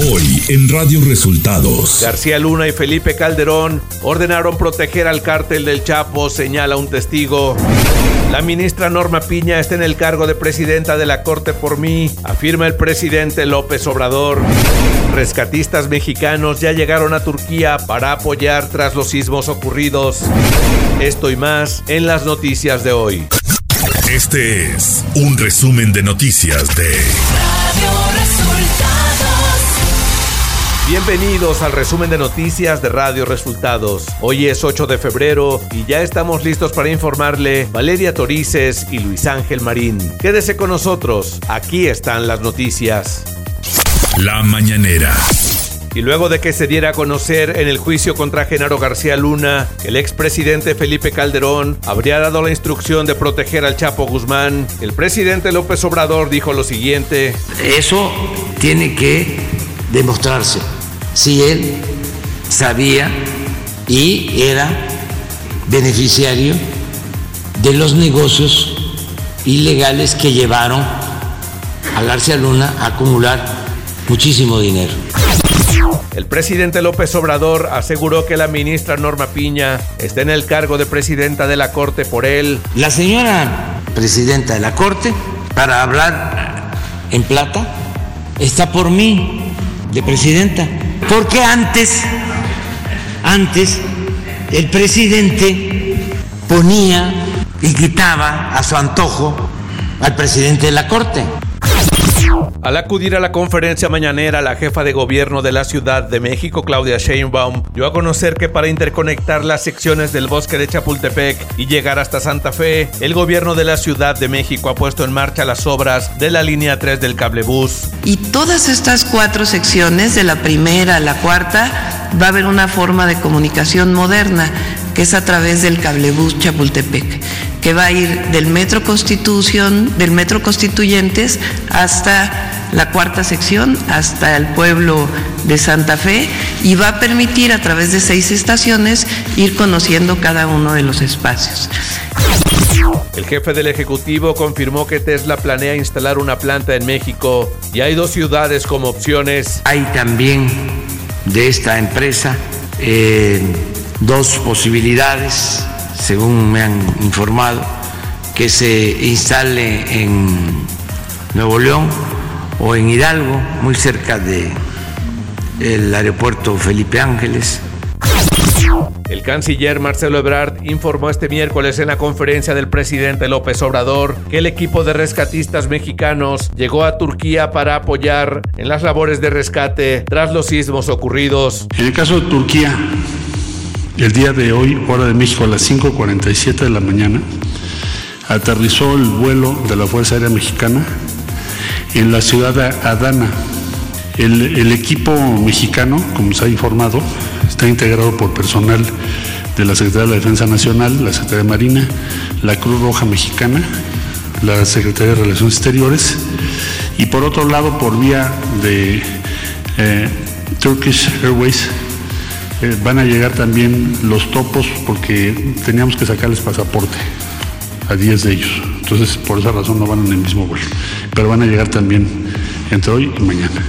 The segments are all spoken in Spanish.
Hoy en Radio Resultados. García Luna y Felipe Calderón ordenaron proteger al cártel del Chapo, señala un testigo. La ministra Norma Piña está en el cargo de presidenta de la Corte por mí, afirma el presidente López Obrador. Rescatistas mexicanos ya llegaron a Turquía para apoyar tras los sismos ocurridos. Esto y más en las noticias de hoy. Este es un resumen de noticias de Radio Bienvenidos al resumen de noticias de Radio Resultados. Hoy es 8 de febrero y ya estamos listos para informarle Valeria Torices y Luis Ángel Marín. Quédese con nosotros, aquí están las noticias. La mañanera. Y luego de que se diera a conocer en el juicio contra Genaro García Luna que el expresidente Felipe Calderón habría dado la instrucción de proteger al Chapo Guzmán, el presidente López Obrador dijo lo siguiente. Eso tiene que demostrarse si él sabía y era beneficiario de los negocios ilegales que llevaron a García Luna a acumular muchísimo dinero. El presidente López Obrador aseguró que la ministra Norma Piña está en el cargo de presidenta de la Corte por él. La señora presidenta de la Corte, para hablar en plata, está por mí, de presidenta. Porque antes, antes, el presidente ponía y quitaba a su antojo al presidente de la Corte. Al acudir a la conferencia mañanera, la jefa de gobierno de la Ciudad de México, Claudia Sheinbaum, dio a conocer que para interconectar las secciones del bosque de Chapultepec y llegar hasta Santa Fe, el gobierno de la Ciudad de México ha puesto en marcha las obras de la línea 3 del cablebús. Y todas estas cuatro secciones, de la primera a la cuarta, va a haber una forma de comunicación moderna, que es a través del cablebús Chapultepec que va a ir del Metro Constitución, del Metro Constituyentes hasta la cuarta sección, hasta el pueblo de Santa Fe, y va a permitir a través de seis estaciones ir conociendo cada uno de los espacios. El jefe del Ejecutivo confirmó que Tesla planea instalar una planta en México y hay dos ciudades como opciones. Hay también de esta empresa eh, dos posibilidades según me han informado, que se instale en Nuevo León o en Hidalgo, muy cerca de el aeropuerto Felipe Ángeles. El canciller Marcelo Ebrard informó este miércoles en la conferencia del presidente López Obrador que el equipo de rescatistas mexicanos llegó a Turquía para apoyar en las labores de rescate tras los sismos ocurridos. En el caso de Turquía, el día de hoy, hora de México, a las 5.47 de la mañana, aterrizó el vuelo de la Fuerza Aérea Mexicana en la ciudad de Adana. El, equipo mexicano, como se ha informado, está integrado por personal de la Secretaría de la Defensa Nacional, la Secretaría de Marina, la Cruz Roja Mexicana, la Secretaría de Relaciones Exteriores y por otro lado por vía de eh, Turkish Airways eh, van a llegar también los topos porque teníamos que sacarles pasaporte a 10 de ellos. Entonces, por esa razón no van en el mismo vuelo. Pero van a llegar también entre hoy y mañana.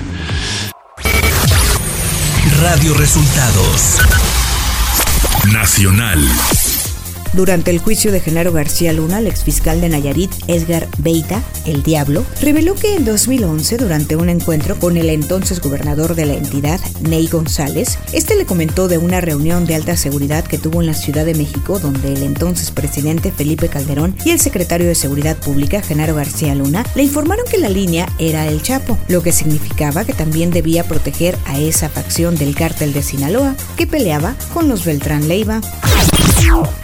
Radio Resultados Nacional. Durante el juicio de Genaro García Luna, el exfiscal de Nayarit, Edgar Beita, el Diablo, reveló que en 2011, durante un encuentro con el entonces gobernador de la entidad, Ney González, este le comentó de una reunión de alta seguridad que tuvo en la Ciudad de México, donde el entonces presidente Felipe Calderón y el secretario de Seguridad Pública, Genaro García Luna, le informaron que la línea era el Chapo, lo que significaba que también debía proteger a esa facción del cártel de Sinaloa que peleaba con los Beltrán Leiva.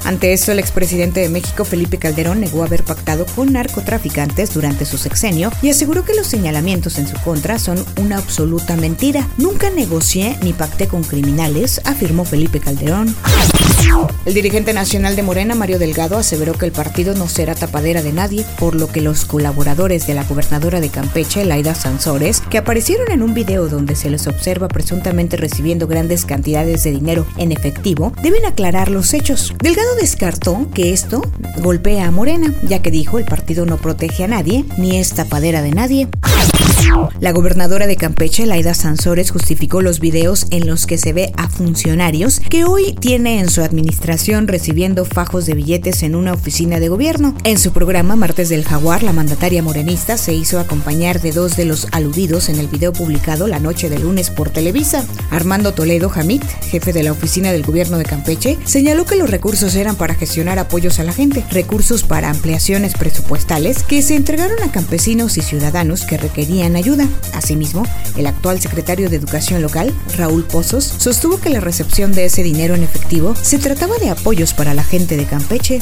Ante esto, el expresidente de México, Felipe Calderón, negó haber pactado con narcotraficantes durante su sexenio y aseguró que los señalamientos en su contra son una absoluta mentira. Nunca negocié ni pacté con criminales, afirmó Felipe Calderón. El dirigente nacional de Morena, Mario Delgado, aseveró que el partido no será tapadera de nadie, por lo que los colaboradores de la gobernadora de Campeche, Laida Sansores, que aparecieron en un video donde se les observa presuntamente recibiendo grandes cantidades de dinero en efectivo, deben aclarar los hechos. Delgado descartó que esto golpea a Morena, ya que dijo el partido no protege a nadie, ni es tapadera de nadie. La gobernadora de Campeche, Laida Sansores, justificó los videos en los que se ve a funcionarios que hoy tiene en su administración recibiendo fajos de billetes en una oficina de gobierno. En su programa Martes del Jaguar, la mandataria morenista se hizo acompañar de dos de los aludidos en el video publicado la noche de lunes por Televisa. Armando Toledo Hamid, jefe de la oficina del gobierno de Campeche, señaló que los recursos eran para gestionar apoyos a la gente, recursos para ampliaciones presupuestales que se entregaron a campesinos y ciudadanos que requerían ayuda. Asimismo, el actual secretario de Educación local, Raúl Pozos, sostuvo que la recepción de ese dinero en efectivo se trataba de apoyos para la gente de Campeche.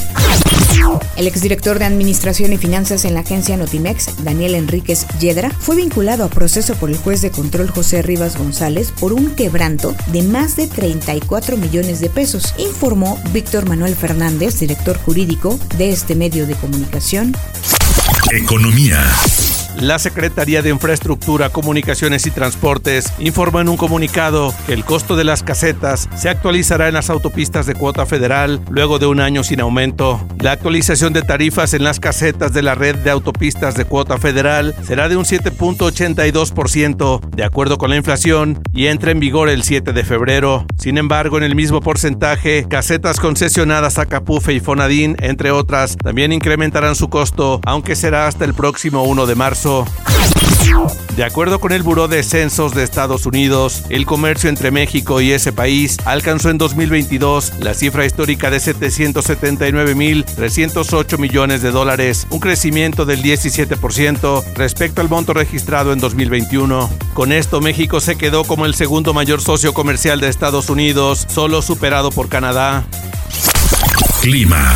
El exdirector de Administración y Finanzas en la agencia Notimex, Daniel Enríquez Yedra, fue vinculado a proceso por el juez de control José Rivas González por un quebranto de más de 34 millones de pesos, informó Víctor Manuel Fernández, director jurídico de este medio de comunicación. Economía. La Secretaría de Infraestructura, Comunicaciones y Transportes informó en un comunicado que el costo de las casetas se actualizará en las autopistas de cuota federal luego de un año sin aumento. La actualización de tarifas en las casetas de la red de autopistas de cuota federal será de un 7.82% de acuerdo con la inflación y entra en vigor el 7 de febrero. Sin embargo, en el mismo porcentaje, casetas concesionadas a Capufe y Fonadín, entre otras, también incrementarán su costo, aunque será hasta el próximo 1 de marzo. De acuerdo con el Buró de Censos de Estados Unidos, el comercio entre México y ese país alcanzó en 2022 la cifra histórica de 779.308 millones de dólares, un crecimiento del 17% respecto al monto registrado en 2021. Con esto, México se quedó como el segundo mayor socio comercial de Estados Unidos, solo superado por Canadá. Clima.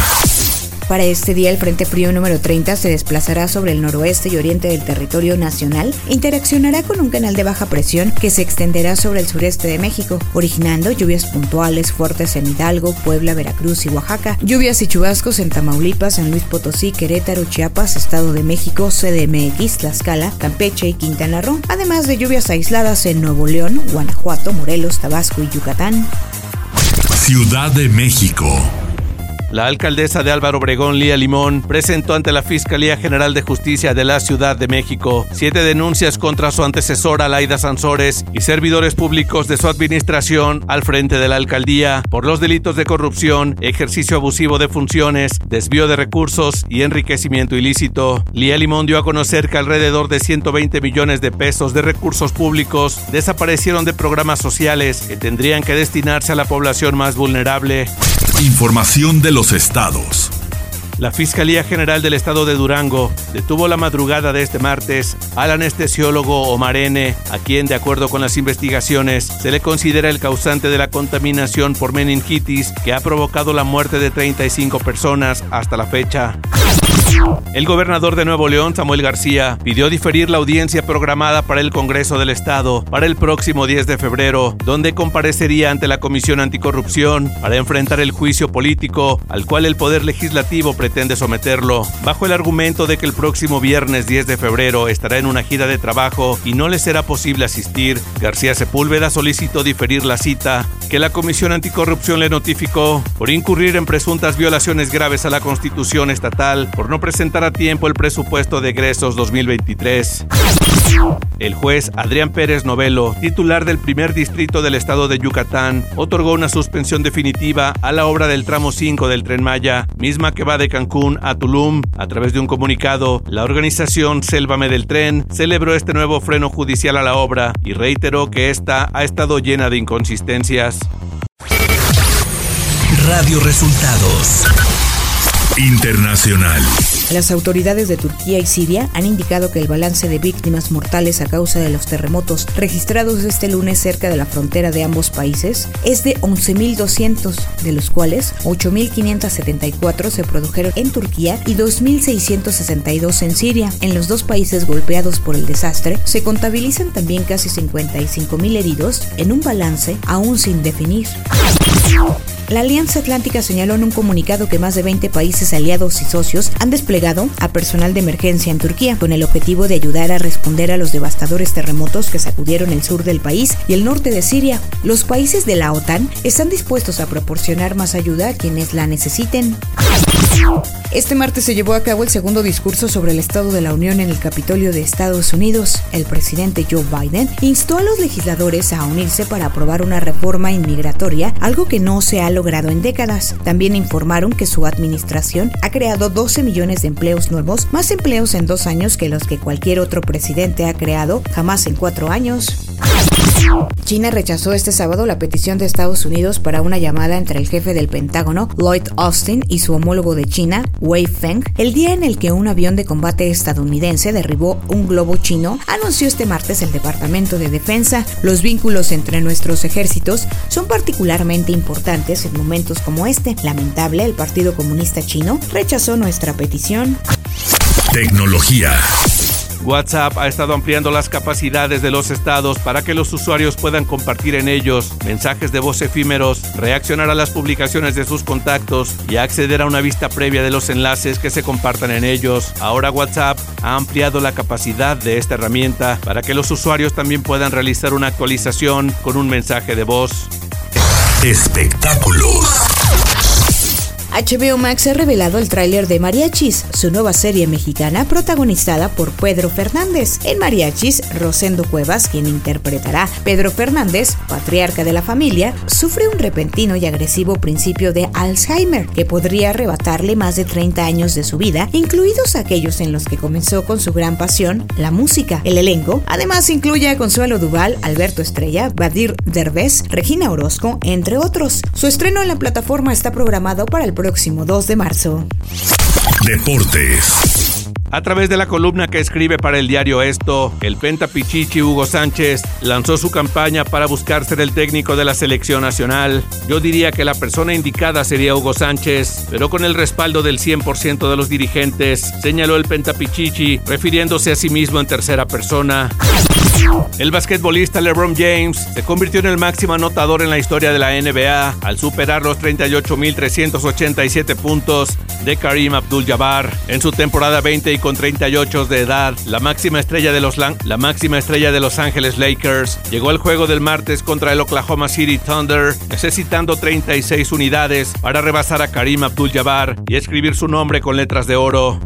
Para este día, el Frente Frío número 30 se desplazará sobre el noroeste y oriente del territorio nacional interaccionará con un canal de baja presión que se extenderá sobre el sureste de México, originando lluvias puntuales fuertes en Hidalgo, Puebla, Veracruz y Oaxaca, lluvias y chubascos en Tamaulipas, San Luis Potosí, Querétaro, Chiapas, Estado de México, CDMX, Tlaxcala, Campeche y Quintana Roo, además de lluvias aisladas en Nuevo León, Guanajuato, Morelos, Tabasco y Yucatán. Ciudad de México. La alcaldesa de Álvaro Obregón, Lía Limón, presentó ante la Fiscalía General de Justicia de la Ciudad de México siete denuncias contra su antecesora Laida Sansores y servidores públicos de su administración al frente de la alcaldía por los delitos de corrupción, ejercicio abusivo de funciones, desvío de recursos y enriquecimiento ilícito. Lía Limón dio a conocer que alrededor de 120 millones de pesos de recursos públicos desaparecieron de programas sociales que tendrían que destinarse a la población más vulnerable. Información de los estados. La Fiscalía General del Estado de Durango detuvo la madrugada de este martes al anestesiólogo Omar N., a quien, de acuerdo con las investigaciones, se le considera el causante de la contaminación por meningitis que ha provocado la muerte de 35 personas hasta la fecha. El gobernador de Nuevo León, Samuel García, pidió diferir la audiencia programada para el Congreso del Estado para el próximo 10 de febrero, donde comparecería ante la Comisión Anticorrupción para enfrentar el juicio político al cual el Poder Legislativo pretende someterlo, bajo el argumento de que el próximo viernes 10 de febrero estará en una gira de trabajo y no le será posible asistir. García Sepúlveda solicitó diferir la cita que la Comisión Anticorrupción le notificó por incurrir en presuntas violaciones graves a la Constitución estatal por no presentar a tiempo el presupuesto de egresos 2023. El juez Adrián Pérez Novelo, titular del primer distrito del estado de Yucatán, otorgó una suspensión definitiva a la obra del tramo 5 del tren Maya, misma que va de Cancún a Tulum. A través de un comunicado, la organización Sélvame del Tren celebró este nuevo freno judicial a la obra y reiteró que esta ha estado llena de inconsistencias. Radio Resultados. Internacional. Las autoridades de Turquía y Siria han indicado que el balance de víctimas mortales a causa de los terremotos registrados este lunes cerca de la frontera de ambos países es de 11.200, de los cuales 8.574 se produjeron en Turquía y 2.662 en Siria. En los dos países golpeados por el desastre se contabilizan también casi 55.000 heridos en un balance aún sin definir. La Alianza Atlántica señaló en un comunicado que más de 20 países aliados y socios han desplegado a personal de emergencia en Turquía con el objetivo de ayudar a responder a los devastadores terremotos que sacudieron el sur del país y el norte de Siria. Los países de la OTAN están dispuestos a proporcionar más ayuda a quienes la necesiten. Este martes se llevó a cabo el segundo discurso sobre el Estado de la Unión en el Capitolio de Estados Unidos. El presidente Joe Biden instó a los legisladores a unirse para aprobar una reforma inmigratoria, algo que no se ha logrado en décadas. También informaron que su administración ha creado 12 millones de empleos nuevos, más empleos en dos años que los que cualquier otro presidente ha creado jamás en cuatro años. China rechazó este sábado la petición de Estados Unidos para una llamada entre el jefe del Pentágono, Lloyd Austin, y su homólogo de China, Wei Feng, el día en el que un avión de combate estadounidense derribó un globo chino, anunció este martes el Departamento de Defensa. Los vínculos entre nuestros ejércitos son particularmente importantes en momentos como este. Lamentable, el Partido Comunista Chino rechazó nuestra petición. Tecnología. WhatsApp ha estado ampliando las capacidades de los estados para que los usuarios puedan compartir en ellos mensajes de voz efímeros, reaccionar a las publicaciones de sus contactos y acceder a una vista previa de los enlaces que se compartan en ellos. Ahora WhatsApp ha ampliado la capacidad de esta herramienta para que los usuarios también puedan realizar una actualización con un mensaje de voz. Espectáculos. HBO Max ha revelado el tráiler de Mariachis, su nueva serie mexicana protagonizada por Pedro Fernández. En Mariachis, Rosendo Cuevas, quien interpretará Pedro Fernández, patriarca de la familia, sufre un repentino y agresivo principio de Alzheimer que podría arrebatarle más de 30 años de su vida, incluidos aquellos en los que comenzó con su gran pasión, la música. El elenco además incluye a Consuelo Duval, Alberto Estrella, Badir Derbez, Regina Orozco, entre otros. Su estreno en la plataforma está programado para el próximo 2 de marzo. Deportes. A través de la columna que escribe para el diario Esto, el pentapichichi Hugo Sánchez lanzó su campaña para buscar ser el técnico de la selección nacional. Yo diría que la persona indicada sería Hugo Sánchez, pero con el respaldo del 100% de los dirigentes, señaló el pentapichichi, refiriéndose a sí mismo en tercera persona. El basquetbolista LeBron James se convirtió en el máximo anotador en la historia de la NBA al superar los 38.387 puntos de Karim Abdul-Jabbar en su temporada 20 y con 38 de edad. La máxima estrella de los la máxima estrella de Los Ángeles Lakers llegó al juego del martes contra el Oklahoma City Thunder necesitando 36 unidades para rebasar a Karim Abdul-Jabbar y escribir su nombre con letras de oro.